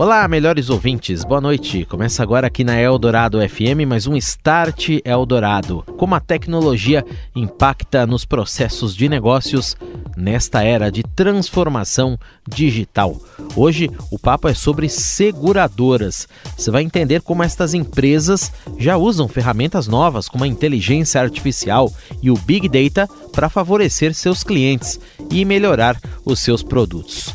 Olá, melhores ouvintes, boa noite. Começa agora aqui na Eldorado FM mais um Start Eldorado. Como a tecnologia impacta nos processos de negócios nesta era de transformação digital. Hoje o papo é sobre seguradoras. Você vai entender como estas empresas já usam ferramentas novas como a inteligência artificial e o Big Data para favorecer seus clientes e melhorar os seus produtos.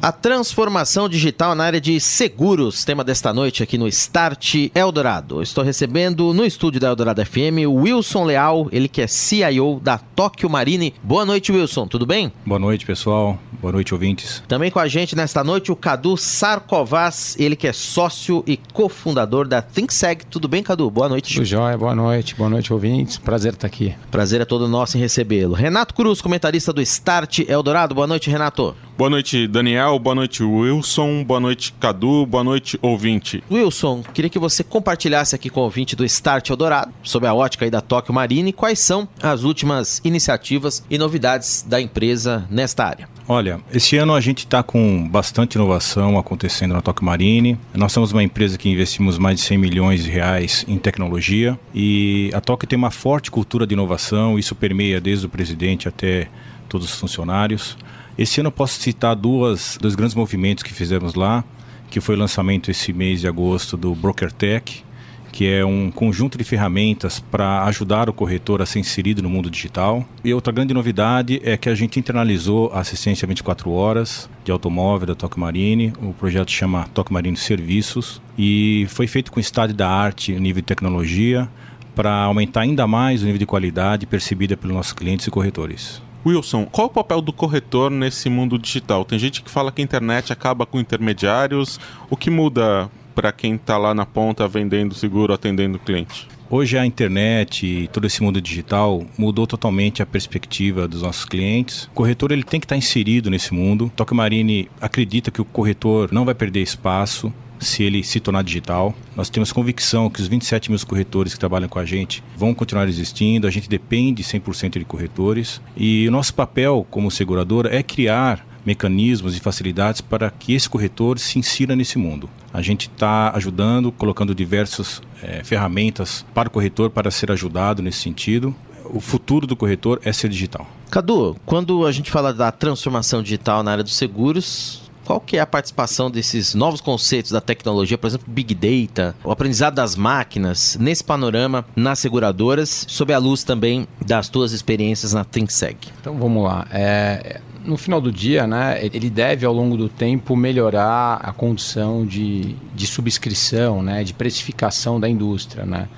A transformação digital na área de seguros, tema desta noite aqui no Start Eldorado. Estou recebendo no estúdio da Eldorado FM o Wilson Leal, ele que é CIO da Tóquio Marine. Boa noite, Wilson, tudo bem? Boa noite, pessoal. Boa noite, ouvintes. Também com a gente nesta noite o Cadu Sarkovas, ele que é sócio e cofundador da ThinkSeg. Tudo bem, Cadu? Boa noite. Tudo jóia, boa noite, boa noite, ouvintes. Prazer estar aqui. Prazer é todo nosso em recebê-lo. Renato Cruz, comentarista do Start Eldorado. Boa noite, Renato. Boa noite, Daniel. Boa noite, Wilson. Boa noite, Cadu. Boa noite, ouvinte. Wilson, queria que você compartilhasse aqui com o ouvinte do Start Eldorado, sob a ótica aí da Tóquio Marine, quais são as últimas iniciativas e novidades da empresa nesta área. Olha, esse ano a gente está com bastante inovação acontecendo na Tóquio Marine. Nós somos uma empresa que investimos mais de 100 milhões de reais em tecnologia e a Tóquio tem uma forte cultura de inovação, isso permeia desde o presidente até todos os funcionários. Esse ano eu posso citar duas, dois grandes movimentos que fizemos lá, que foi o lançamento esse mês de agosto do Broker Tech, que é um conjunto de ferramentas para ajudar o corretor a ser inserido no mundo digital. E outra grande novidade é que a gente internalizou a assistência 24 horas de automóvel da Tóquio Marine. O projeto chama Tóquio Marine Serviços e foi feito com estado da arte, nível de tecnologia, para aumentar ainda mais o nível de qualidade percebida pelos nossos clientes e corretores. Wilson, qual o papel do corretor nesse mundo digital? Tem gente que fala que a internet acaba com intermediários. O que muda para quem está lá na ponta vendendo seguro, atendendo cliente? Hoje a internet e todo esse mundo digital mudou totalmente a perspectiva dos nossos clientes. O corretor ele tem que estar inserido nesse mundo. Tóquio Marine acredita que o corretor não vai perder espaço se ele se tornar digital. Nós temos convicção que os 27 mil corretores que trabalham com a gente vão continuar existindo. A gente depende 100% de corretores. E o nosso papel como seguradora é criar mecanismos e facilidades para que esse corretor se insira nesse mundo. A gente está ajudando, colocando diversas é, ferramentas para o corretor para ser ajudado nesse sentido. O futuro do corretor é ser digital. Cadu, quando a gente fala da transformação digital na área dos seguros, qual que é a participação desses novos conceitos da tecnologia, por exemplo, Big Data, o aprendizado das máquinas, nesse panorama nas seguradoras, sob a luz também das tuas experiências na ThinkSeg? Então vamos lá. É, no final do dia, né, ele deve ao longo do tempo melhorar a condição de, de subscrição, né, de precificação da indústria. Né.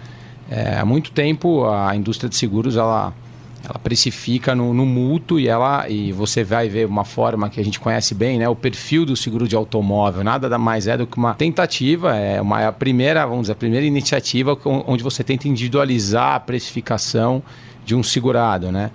É, há muito tempo a indústria de seguros ela, ela precifica no, no mútuo e ela e você vai ver uma forma que a gente conhece bem, né, o perfil do seguro de automóvel. Nada mais é do que uma tentativa, é uma é a primeira, vamos dizer, a primeira iniciativa onde você tenta individualizar a precificação de um segurado, né?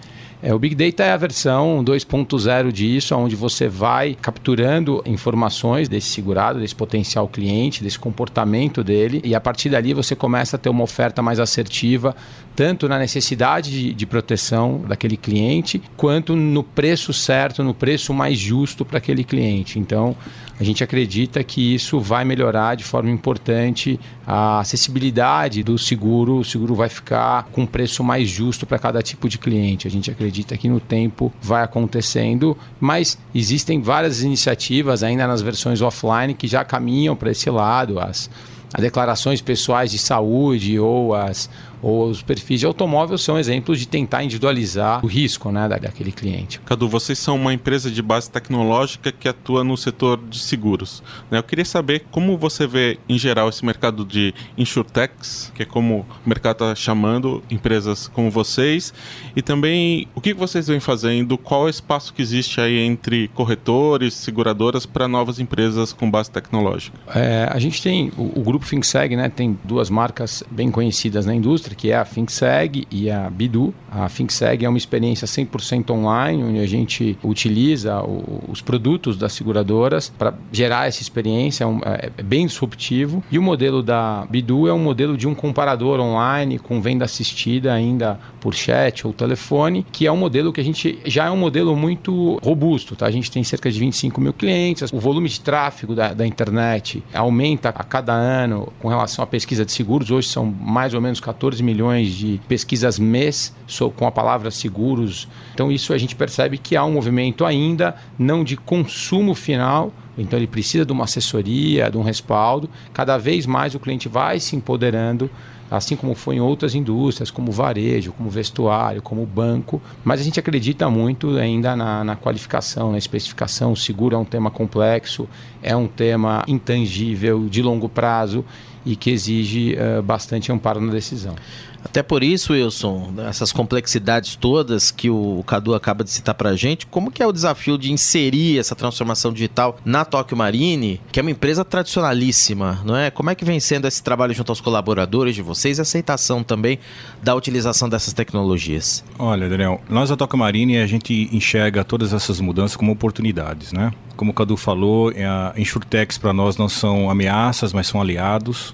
É, o Big Data é a versão 2.0 disso, onde você vai capturando informações desse segurado, desse potencial cliente, desse comportamento dele, e a partir dali você começa a ter uma oferta mais assertiva, tanto na necessidade de, de proteção daquele cliente, quanto no preço certo, no preço mais justo para aquele cliente. Então, a gente acredita que isso vai melhorar de forma importante a acessibilidade do seguro. O seguro vai ficar com um preço mais justo para cada tipo de cliente. A gente acredita que no tempo vai acontecendo, mas existem várias iniciativas ainda nas versões offline que já caminham para esse lado. As, as declarações pessoais de saúde ou as ou os perfis de automóvel são exemplos de tentar individualizar o risco né, daquele cliente. Cadu, vocês são uma empresa de base tecnológica que atua no setor de seguros. Né? Eu queria saber como você vê, em geral, esse mercado de insurtechs, que é como o mercado está chamando empresas como vocês, e também o que vocês vêm fazendo, qual é o espaço que existe aí entre corretores, seguradoras para novas empresas com base tecnológica? É, a gente tem, o, o grupo FinSeg né, tem duas marcas bem conhecidas na indústria, que é a FinSeg e a Bidu. A FinSeg é uma experiência 100% online, onde a gente utiliza o, os produtos das seguradoras para gerar essa experiência, é, um, é, é, bem disruptivo. E o modelo da Bidu é um modelo de um comparador online com venda assistida ainda por chat ou telefone, que é um modelo que a gente já é um modelo muito robusto. Tá? A gente tem cerca de 25 mil clientes, o volume de tráfego da, da internet aumenta a cada ano com relação à pesquisa de seguros. Hoje são mais ou menos 14 milhões de pesquisas mês com a palavra seguros. Então, isso a gente percebe que há um movimento ainda não de consumo final, então ele precisa de uma assessoria, de um respaldo. Cada vez mais o cliente vai se empoderando, assim como foi em outras indústrias, como varejo, como vestuário, como banco. Mas a gente acredita muito ainda na, na qualificação, na especificação. O seguro é um tema complexo, é um tema intangível, de longo prazo e que exige uh, bastante amparo na decisão. Até por isso, Wilson, essas complexidades todas que o Cadu acaba de citar para a gente, como que é o desafio de inserir essa transformação digital na Tóquio Marine, que é uma empresa tradicionalíssima, não é? Como é que vem sendo esse trabalho junto aos colaboradores de vocês e aceitação também da utilização dessas tecnologias? Olha, Daniel, nós da Tóquio Marine, a gente enxerga todas essas mudanças como oportunidades, né? Como o Cadu falou, a Insurtex para nós não são ameaças, mas são aliados.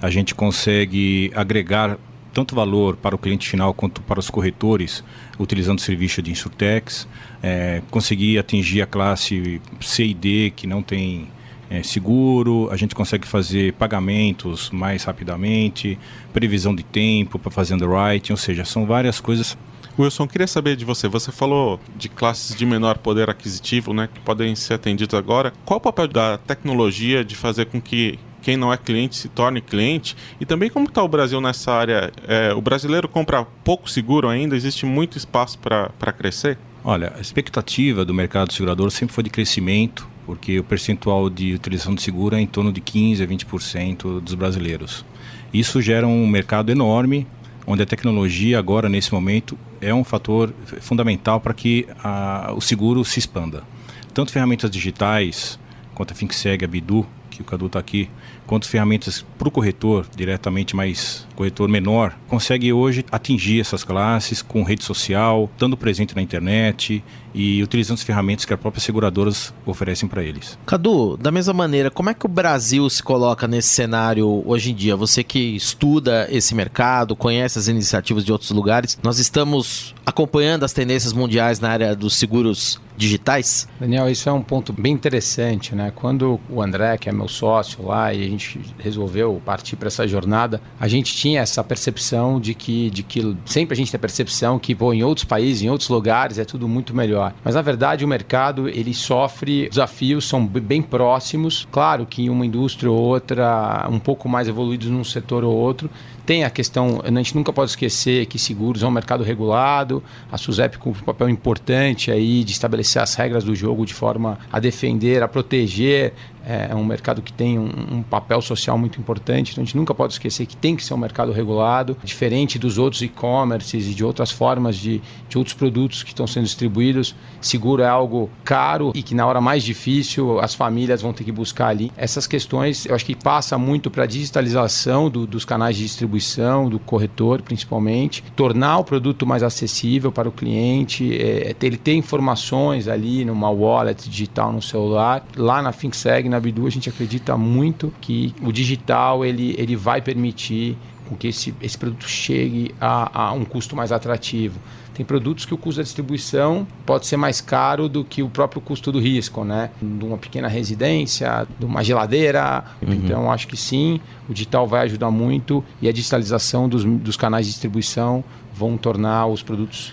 A gente consegue agregar tanto valor para o cliente final quanto para os corretores, utilizando o serviço de Insurtex, é, conseguir atingir a classe C e D que não tem é, seguro, a gente consegue fazer pagamentos mais rapidamente, previsão de tempo para fazer underwriting, ou seja, são várias coisas Wilson, queria saber de você. Você falou de classes de menor poder aquisitivo, né, que podem ser atendidas agora. Qual o papel da tecnologia de fazer com que quem não é cliente se torne cliente? E também como está o Brasil nessa área? É, o brasileiro compra pouco seguro ainda? Existe muito espaço para crescer? Olha, a expectativa do mercado segurador sempre foi de crescimento, porque o percentual de utilização de seguro é em torno de 15% a 20% dos brasileiros. Isso gera um mercado enorme, onde a tecnologia agora, nesse momento, é um fator fundamental para que a, o seguro se expanda. Tanto ferramentas digitais, quanto a FinSeg, a Bidu, que o Cadu está aqui, quanto ferramentas para o corretor, diretamente mais corretor menor, consegue hoje atingir essas classes com rede social, dando presente na internet e utilizando as ferramentas que as próprias seguradoras oferecem para eles. Cadu, da mesma maneira, como é que o Brasil se coloca nesse cenário hoje em dia? Você que estuda esse mercado, conhece as iniciativas de outros lugares, nós estamos acompanhando as tendências mundiais na área dos seguros digitais? Daniel, isso é um ponto bem interessante, né? Quando o André, que é meu sócio lá, e a gente resolveu partir para essa jornada, a gente tinha essa percepção de que, de que sempre a gente tem a percepção que pô, em outros países, em outros lugares é tudo muito melhor. Mas na verdade o mercado ele sofre desafios são bem próximos. Claro que uma indústria ou outra um pouco mais evoluídos num setor ou outro tem a questão, a gente nunca pode esquecer que seguros é um mercado regulado, a SUSEP cumpre um papel importante aí de estabelecer as regras do jogo de forma a defender, a proteger é, um mercado que tem um, um, papel social muito importante, então a gente nunca pode esquecer que tem que ser um mercado regulado, diferente dos outros e-commerces e de outras formas de, de outros produtos que estão sendo distribuídos. Seguro é algo caro e que na hora mais difícil as famílias vão ter que buscar ali. Essas questões eu acho que passa muito para a digitalização do, dos canais de distribuição, do corretor principalmente, tornar o produto mais acessível para o cliente, é, ele ter informações ali numa wallet digital no celular. Lá na FinSeg, na na Bidu a gente acredita muito que o digital ele, ele vai permitir com que esse, esse produto chegue a, a um custo mais atrativo. Tem produtos que o custo da distribuição pode ser mais caro do que o próprio custo do risco, né? De uma pequena residência, de uma geladeira. Uhum. Então, acho que sim, o digital vai ajudar muito e a digitalização dos, dos canais de distribuição vão tornar os produtos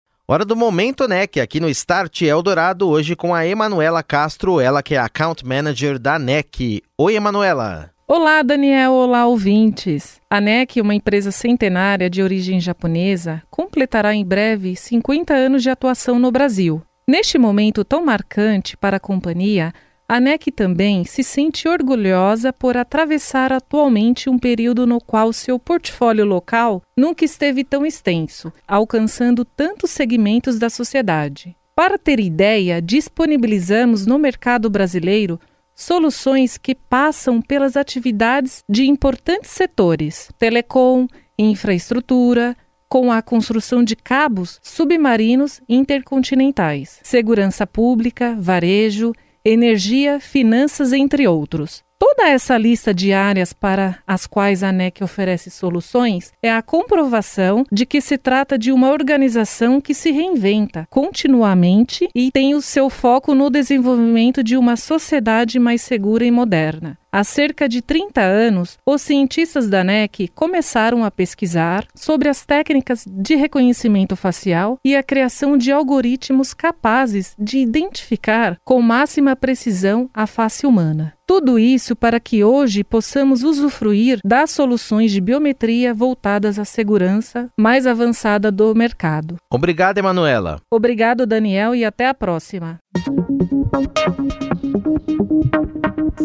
Hora do Momento NEC, aqui no Start Eldorado, hoje com a Emanuela Castro, ela que é Account Manager da NEC. Oi, Emanuela. Olá, Daniel. Olá, ouvintes. A NEC, uma empresa centenária de origem japonesa, completará em breve 50 anos de atuação no Brasil. Neste momento tão marcante para a companhia, a NEC também se sente orgulhosa por atravessar atualmente um período no qual seu portfólio local nunca esteve tão extenso, alcançando tantos segmentos da sociedade. Para ter ideia, disponibilizamos no mercado brasileiro soluções que passam pelas atividades de importantes setores: telecom, infraestrutura, com a construção de cabos submarinos intercontinentais, segurança pública, varejo, energia, finanças, entre outros. Toda essa lista de áreas para as quais a NEC oferece soluções é a comprovação de que se trata de uma organização que se reinventa continuamente e tem o seu foco no desenvolvimento de uma sociedade mais segura e moderna. Há cerca de 30 anos, os cientistas da NEC começaram a pesquisar sobre as técnicas de reconhecimento facial e a criação de algoritmos capazes de identificar com máxima precisão a face humana. Tudo isso para que hoje possamos usufruir das soluções de biometria voltadas à segurança mais avançada do mercado. Obrigado, Emanuela. Obrigado, Daniel, e até a próxima.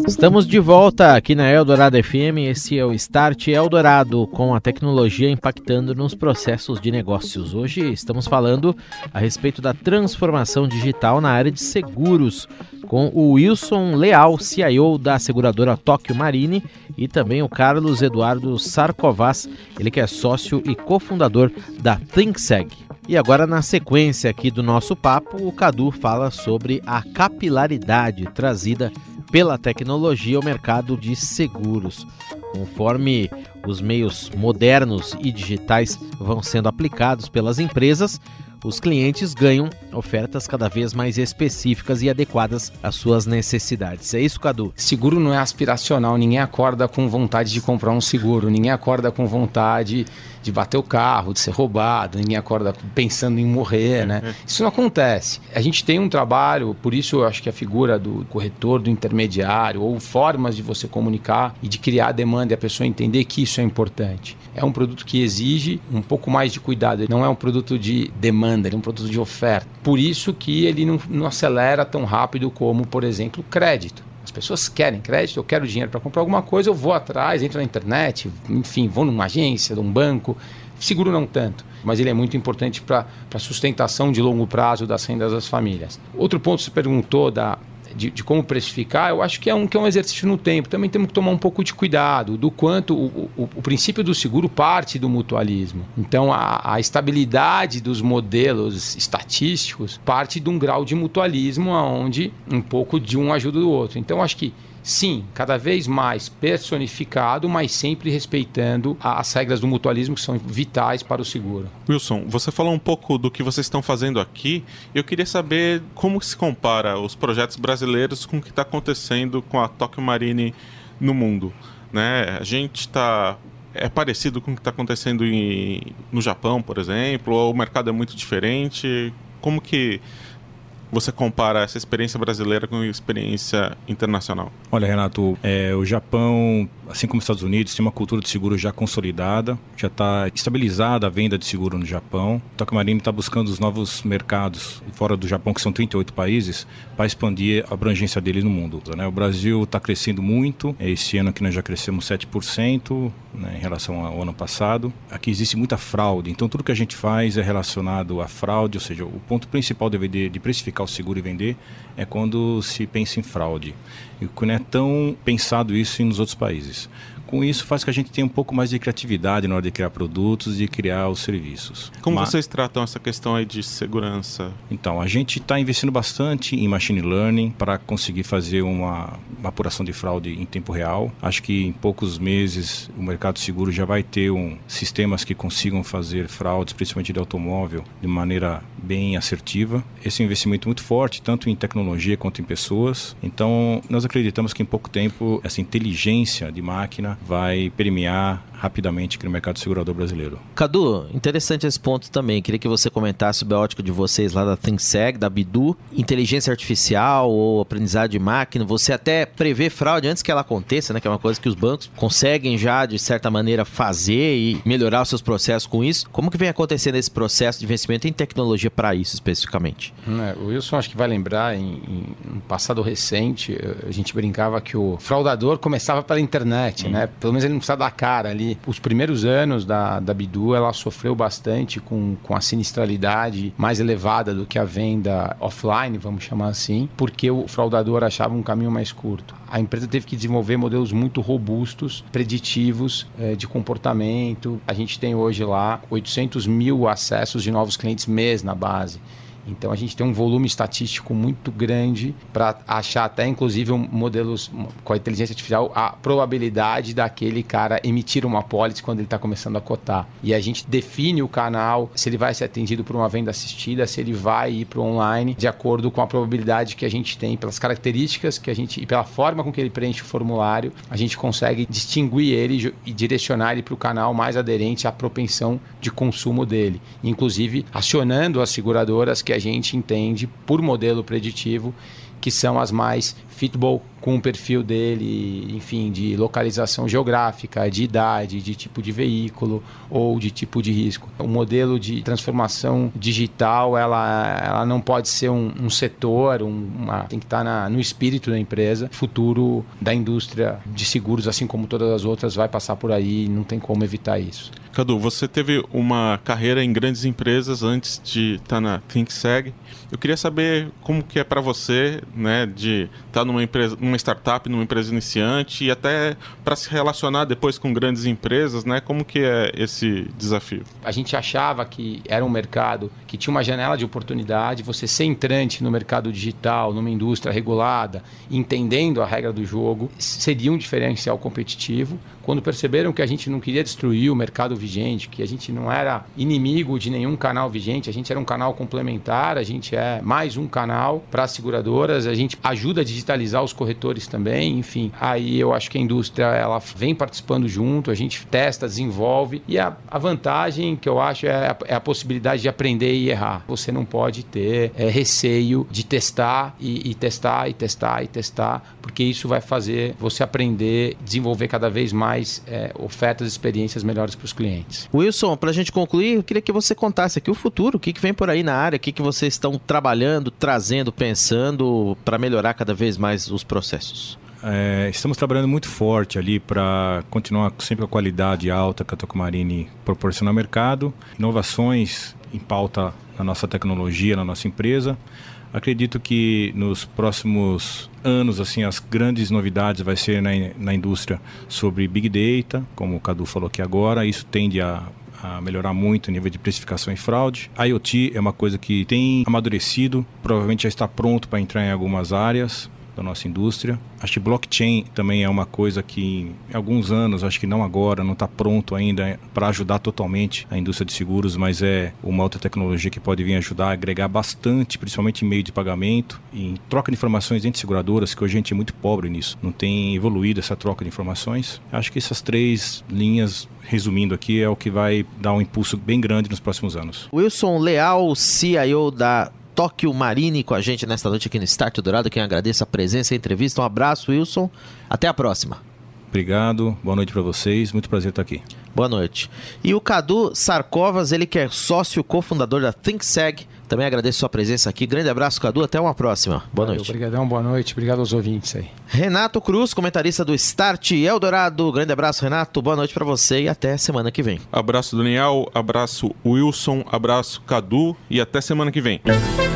Estamos de volta aqui na Eldorado FM. Esse é o Start Eldorado com a tecnologia impactando nos processos de negócios. Hoje estamos falando a respeito da transformação digital na área de seguros com o Wilson Leal, CIO da seguradora Tóquio Marine, e também o Carlos Eduardo Sarcovas, ele que é sócio e cofundador da ThinkSeg. E agora, na sequência aqui do nosso papo, o Cadu fala sobre a capilaridade trazida pela tecnologia ao mercado de seguros. Conforme os meios modernos e digitais vão sendo aplicados pelas empresas, os clientes ganham ofertas cada vez mais específicas e adequadas às suas necessidades. É isso, Cadu? Seguro não é aspiracional, ninguém acorda com vontade de comprar um seguro, ninguém acorda com vontade de bater o carro, de ser roubado, ninguém acorda pensando em morrer, né? Isso não acontece. A gente tem um trabalho, por isso eu acho que a figura do corretor, do intermediário, ou formas de você comunicar e de criar demanda e a pessoa entender que isso é importante. É um produto que exige um pouco mais de cuidado, ele não é um produto de demanda, ele é um produto de oferta. Por isso que ele não, não acelera tão rápido como, por exemplo, o crédito. As pessoas querem crédito, eu quero dinheiro para comprar alguma coisa, eu vou atrás, entro na internet, enfim, vou numa agência, num banco. Seguro não tanto, mas ele é muito importante para a sustentação de longo prazo das rendas das famílias. Outro ponto que você perguntou da, de, de, como precificar, eu acho que é, um, que é um exercício no tempo. Também temos que tomar um pouco de cuidado do quanto o, o, o princípio do seguro parte do mutualismo. Então, a, a, estabilidade dos modelos estatísticos parte de um grau de mutualismo onde um pouco de um ajuda o outro. Então, acho que sim, cada vez mais personificado, mas sempre respeitando as regras do mutualismo que são vitais para o seguro. Wilson, você falou um pouco do que vocês estão fazendo aqui. Eu queria saber como se compara os projetos brasileiros com o que está acontecendo com a Tokyo Marine no mundo. Né? A gente está é parecido com o que está acontecendo em, no Japão, por exemplo, ou o mercado é muito diferente? Como que você compara essa experiência brasileira com a experiência internacional? Olha, Renato, é, o Japão, assim como os Estados Unidos, tem uma cultura de seguro já consolidada, já está estabilizada a venda de seguro no Japão. O Tokyo Marine está buscando os novos mercados fora do Japão, que são 38 países, para expandir a abrangência deles no mundo. Né? O Brasil está crescendo muito, é, esse ano aqui nós já crescemos 7% né, em relação ao ano passado. Aqui existe muita fraude, então tudo que a gente faz é relacionado à fraude, ou seja, o ponto principal de, de precificar o seguro e vender é quando se pensa em fraude. E não é tão pensado isso nos outros países. Com isso faz que a gente tenha um pouco mais de criatividade na hora de criar produtos e criar os serviços. Como Mas- vocês tratam essa questão aí de segurança? Então, a gente está investindo bastante em machine learning para conseguir fazer uma, uma apuração de fraude em tempo real. Acho que em poucos meses o mercado seguro já vai ter um, sistemas que consigam fazer fraudes, principalmente de automóvel, de maneira bem assertiva. Esse é um investimento muito forte, tanto em tecnologia quanto em pessoas. Então, nós acreditamos que em pouco tempo essa inteligência de máquina vai permear rapidamente aqui no mercado segurador brasileiro. Cadu, interessante esse ponto também. Queria que você comentasse sobre a ótica de vocês lá da ThinkSeg, da Bidu. Inteligência artificial ou aprendizado de máquina, você até prevê fraude antes que ela aconteça, né? Que é uma coisa que os bancos conseguem já, de certa maneira, fazer e melhorar os seus processos com isso. Como que vem acontecendo esse processo de investimento em tecnologia para isso especificamente? É, o Wilson acho que vai lembrar, em, em um passado recente, eh, a gente brincava que o fraudador começava pela internet, né? Pelo menos ele não precisava dar cara ali. Os primeiros anos da, da Bidu, ela sofreu bastante com, com a sinistralidade mais elevada do que a venda offline, vamos chamar assim, porque o fraudador achava um caminho mais curto. A empresa teve que desenvolver modelos muito robustos, preditivos eh, de comportamento. A gente tem hoje lá 800 mil acessos de novos clientes mês na base. Então a gente tem um volume estatístico muito grande para achar até inclusive um, modelos com a inteligência artificial a probabilidade daquele cara emitir uma pólice quando ele está começando a cotar. E a gente define o canal, se ele vai ser atendido por uma venda assistida, se ele vai ir para o online, de acordo com a probabilidade que a gente tem, pelas características que a gente e pela forma com que ele preenche o formulário, a gente consegue distinguir ele e direcionar ele para o canal mais aderente à propensão de consumo dele, inclusive acionando as seguradoras que a gente entende por modelo preditivo que são as mais fitable com o perfil dele, enfim, de localização geográfica, de idade, de tipo de veículo ou de tipo de risco. O modelo de transformação digital, ela, ela não pode ser um, um setor, um, uma, tem que estar na, no espírito da empresa. O futuro da indústria de seguros, assim como todas as outras, vai passar por aí, não tem como evitar isso. Cadu, você teve uma carreira em grandes empresas antes de estar na ThinkSeg. Eu queria saber como que é para você, né, de estar numa empresa, numa startup, numa empresa iniciante e até para se relacionar depois com grandes empresas, né? Como que é esse desafio? A gente achava que era um mercado que tinha uma janela de oportunidade, você ser entrante no mercado digital, numa indústria regulada, entendendo a regra do jogo, seria um diferencial competitivo. Quando perceberam que a gente não queria destruir o mercado vigente, que a gente não era inimigo de nenhum canal vigente, a gente era um canal complementar, a gente é mais um canal para as seguradoras, a gente ajuda a digitalizar os corretores também, enfim. Aí eu acho que a indústria ela vem participando junto, a gente testa, desenvolve e a, a vantagem que eu acho é a, é a, possibilidade de aprender e errar. Você não pode ter é, receio de testar e, e testar e testar e testar, porque isso vai fazer você aprender, desenvolver cada vez mais é, ofertas e experiências melhores para os clientes. Wilson, para a gente concluir, eu queria que você contasse aqui o futuro, o que, que vem por aí na área, o que, que vocês estão trabalhando, trazendo, pensando para melhorar cada vez mais os processos. É, estamos trabalhando muito forte ali para continuar sempre com a qualidade alta que a Tocomarine proporciona ao mercado, inovações em pauta na nossa tecnologia, na nossa empresa. Acredito que nos próximos anos, assim, as grandes novidades vai ser na, na indústria sobre Big Data, como o Cadu falou aqui agora. Isso tende a, a melhorar muito o nível de precificação e fraude. IoT é uma coisa que tem amadurecido, provavelmente já está pronto para entrar em algumas áreas da nossa indústria. Acho que blockchain também é uma coisa que em alguns anos, acho que não agora, não está pronto ainda para ajudar totalmente a indústria de seguros, mas é uma outra tecnologia que pode vir ajudar a agregar bastante, principalmente em meio de pagamento, em troca de informações entre seguradoras, que hoje a gente é muito pobre nisso, não tem evoluído essa troca de informações. Acho que essas três linhas resumindo aqui, é o que vai dar um impulso bem grande nos próximos anos. Wilson Leal, CIO da Tóquio Marine com a gente nesta noite aqui no Start Dourado. Quem agradeço a presença e a entrevista. Um abraço, Wilson. Até a próxima. Obrigado, boa noite para vocês, muito prazer estar aqui. Boa noite. E o Cadu Sarcovas, ele que é sócio cofundador da ThinkSeg, também agradeço sua presença aqui. Grande abraço, Cadu, até uma próxima. Boa Valeu, noite. Obrigadão, boa noite, obrigado aos ouvintes aí. Renato Cruz, comentarista do Start Eldorado. Grande abraço, Renato, boa noite para você e até semana que vem. Abraço, Daniel, abraço, Wilson, abraço, Cadu e até semana que vem.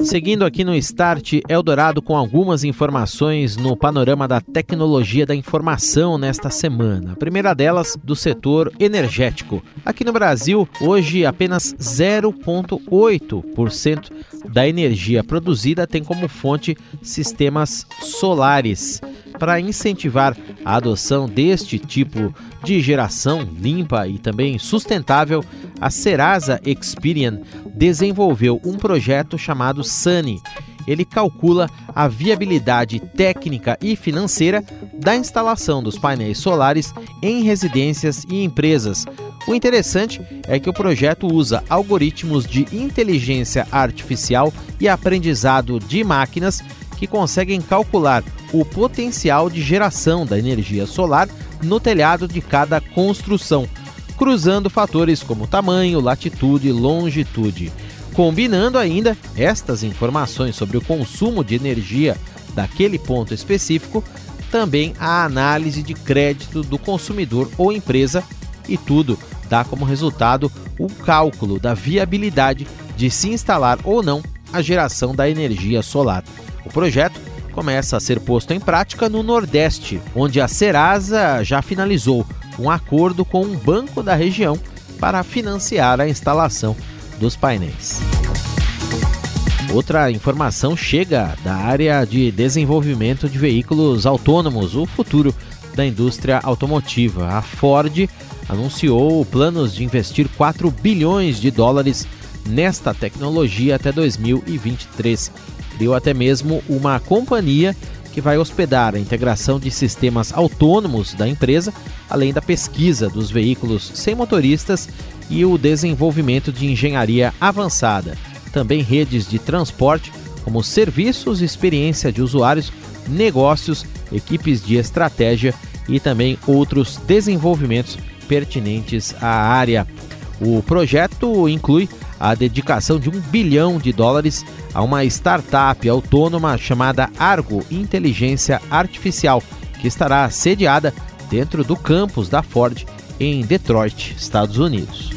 Seguindo aqui no Start Eldorado com algumas informações no panorama da tecnologia da informação nesta semana. A primeira delas do setor energético. Aqui no Brasil, hoje apenas 0,8% da energia produzida tem como fonte sistemas solares. Para incentivar a adoção deste tipo de geração limpa e também sustentável, a Serasa Experian desenvolveu um projeto chamado Sunny. Ele calcula a viabilidade técnica e financeira da instalação dos painéis solares em residências e empresas. O interessante é que o projeto usa algoritmos de inteligência artificial e aprendizado de máquinas que conseguem calcular o potencial de geração da energia solar no telhado de cada construção, cruzando fatores como tamanho, latitude e longitude. Combinando ainda estas informações sobre o consumo de energia daquele ponto específico, também a análise de crédito do consumidor ou empresa, e tudo dá como resultado o cálculo da viabilidade de se instalar ou não a geração da energia solar. O projeto começa a ser posto em prática no Nordeste, onde a Serasa já finalizou um acordo com um banco da região para financiar a instalação dos painéis. Outra informação chega da área de desenvolvimento de veículos autônomos, o futuro da indústria automotiva. A Ford anunciou planos de investir 4 bilhões de dólares nesta tecnologia até 2023 criou até mesmo uma companhia que vai hospedar a integração de sistemas autônomos da empresa, além da pesquisa dos veículos sem motoristas e o desenvolvimento de engenharia avançada. Também redes de transporte, como serviços, experiência de usuários, negócios, equipes de estratégia e também outros desenvolvimentos pertinentes à área. O projeto inclui a dedicação de um bilhão de dólares a uma startup autônoma chamada Argo Inteligência Artificial, que estará sediada dentro do campus da Ford em Detroit, Estados Unidos.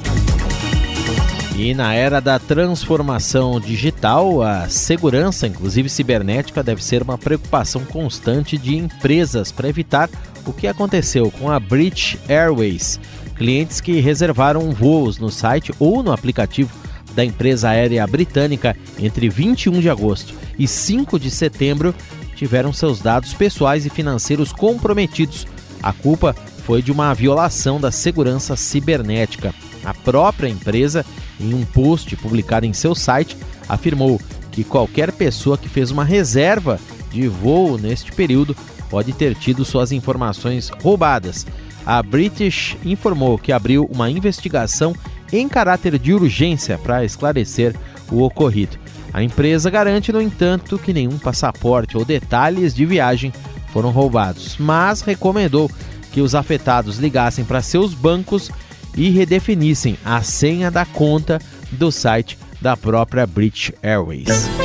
E na era da transformação digital, a segurança, inclusive cibernética, deve ser uma preocupação constante de empresas para evitar o que aconteceu com a British Airways. Clientes que reservaram voos no site ou no aplicativo da empresa aérea britânica entre 21 de agosto e 5 de setembro tiveram seus dados pessoais e financeiros comprometidos. A culpa foi de uma violação da segurança cibernética. A própria empresa, em um post publicado em seu site, afirmou que qualquer pessoa que fez uma reserva de voo neste período pode ter tido suas informações roubadas. A British informou que abriu uma investigação em caráter de urgência para esclarecer o ocorrido. A empresa garante, no entanto, que nenhum passaporte ou detalhes de viagem foram roubados, mas recomendou que os afetados ligassem para seus bancos e redefinissem a senha da conta do site da própria British Airways.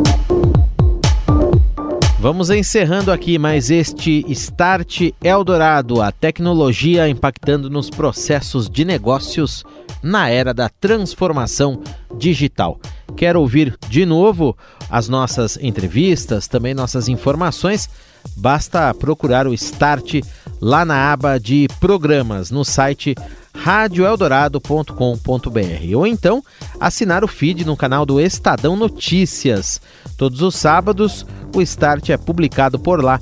Vamos encerrando aqui mais este Start Eldorado, a tecnologia impactando nos processos de negócios na era da transformação digital. Quer ouvir de novo as nossas entrevistas, também nossas informações? Basta procurar o Start lá na aba de programas no site radioeldorado.com.br ou então assinar o feed no canal do Estadão Notícias. Todos os sábados, o Start é publicado por lá